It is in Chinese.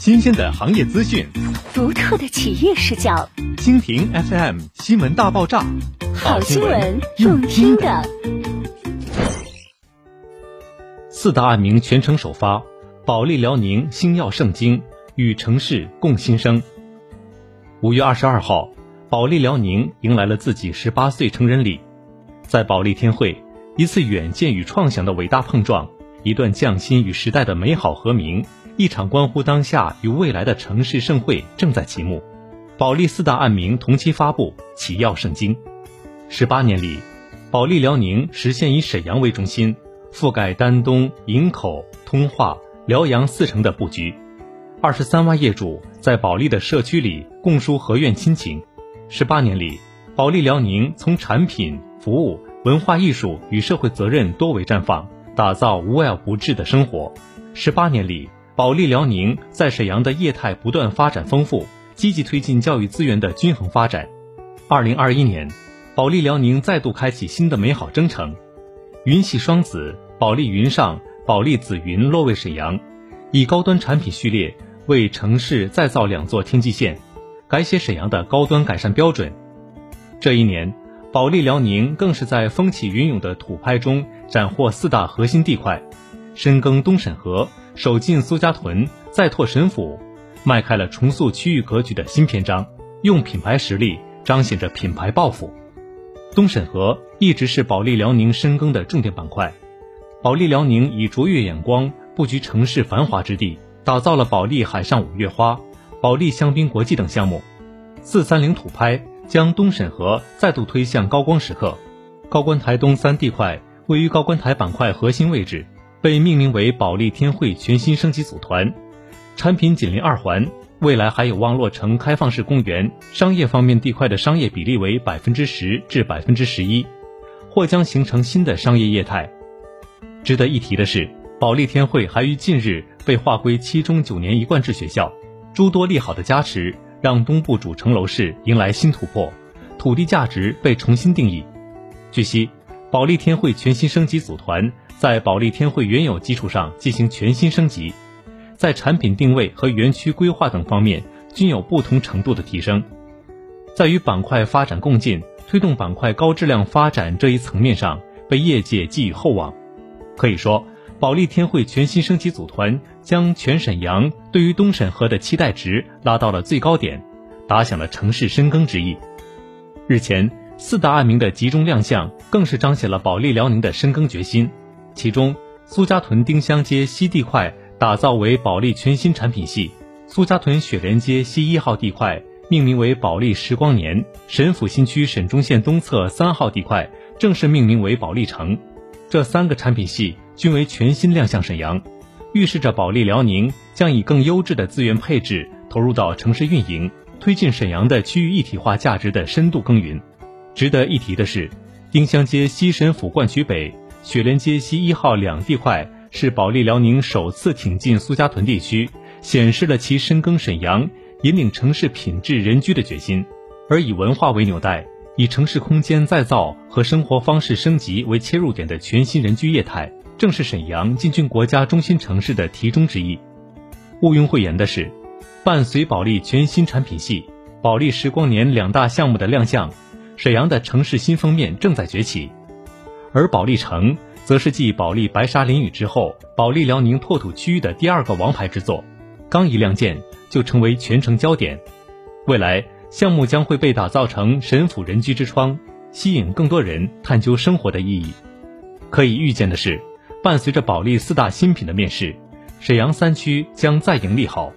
新鲜的行业资讯，独特的企业视角。蜻蜓 FM 新闻大爆炸，好新闻，用听的。四大案名全程首发，保利辽宁星耀盛京与城市共新生。五月二十二号，保利辽宁迎来了自己十八岁成人礼，在保利天汇，一次远见与创想的伟大碰撞。一段匠心与时代的美好和鸣，一场关乎当下与未来的城市盛会正在启幕。保利四大案名同期发布，启耀圣经。十八年里，保利辽宁实现以沈阳为中心，覆盖丹东、营口、通化、辽阳四城的布局。二十三万业主在保利的社区里共抒和苑亲情。十八年里，保利辽宁从产品、服务、文化艺术与社会责任多维绽放。打造无爱不至的生活。十八年里，保利辽宁在沈阳的业态不断发展丰富，积极推进教育资源的均衡发展。二零二一年，保利辽宁再度开启新的美好征程。云系双子保利云上、保利紫云落位沈阳，以高端产品序列为城市再造两座天际线，改写沈阳的高端改善标准。这一年。保利辽宁更是在风起云涌的土拍中斩获四大核心地块，深耕东沈河，守进苏家屯，再拓沈府，迈开了重塑区域格局的新篇章。用品牌实力彰显着品牌抱负。东沈河一直是保利辽宁深耕的重点板块。保利辽宁以卓越眼光布局城市繁华之地，打造了保利海上五月花、保利香槟国际等项目。四三零土拍。将东沈河再度推向高光时刻，高官台东三地块位于高官台板块核心位置，被命名为保利天汇全新升级组团，产品紧邻二环，未来还有望落成开放式公园。商业方面地块的商业比例为百分之十至百分之十一，或将形成新的商业业态。值得一提的是，保利天汇还于近日被划归七中九年一贯制学校，诸多利好的加持。让东部主城楼市迎来新突破，土地价值被重新定义。据悉，保利天汇全新升级组团在保利天汇原有基础上进行全新升级，在产品定位和园区规划等方面均有不同程度的提升。在与板块发展共进、推动板块高质量发展这一层面上，被业界寄予厚望。可以说，保利天汇全新升级组团，将全沈阳对于东沈河的期待值拉到了最高点，打响了城市深耕之意。日前，四大案名的集中亮相，更是彰显了保利辽宁的深耕决心。其中，苏家屯丁香街西地块打造为保利全新产品系，苏家屯雪莲街西一号地块命名为保利时光年，沈府新区沈中线东侧三号地块正式命名为保利城。这三个产品系。均为全新亮相沈阳，预示着保利辽宁将以更优质的资源配置投入到城市运营，推进沈阳的区域一体化价值的深度耕耘。值得一提的是，丁香街西沈府冠区北、雪莲街西一号两地块是保利辽宁首次挺进苏家屯地区，显示了其深耕沈阳、引领城市品质人居的决心。而以文化为纽带，以城市空间再造和生活方式升级为切入点的全新人居业态。正是沈阳进军国家中心城市的题中之意。毋庸讳言的是，伴随保利全新产品系、保利时光年两大项目的亮相，沈阳的城市新封面正在崛起。而保利城则是继保利白沙林语之后，保利辽宁拓土区域的第二个王牌之作，刚一亮剑就成为全城焦点。未来项目将会被打造成沈府人居之窗，吸引更多人探究生活的意义。可以预见的是。伴随着保利四大新品的面世，沈阳三区将再迎利好。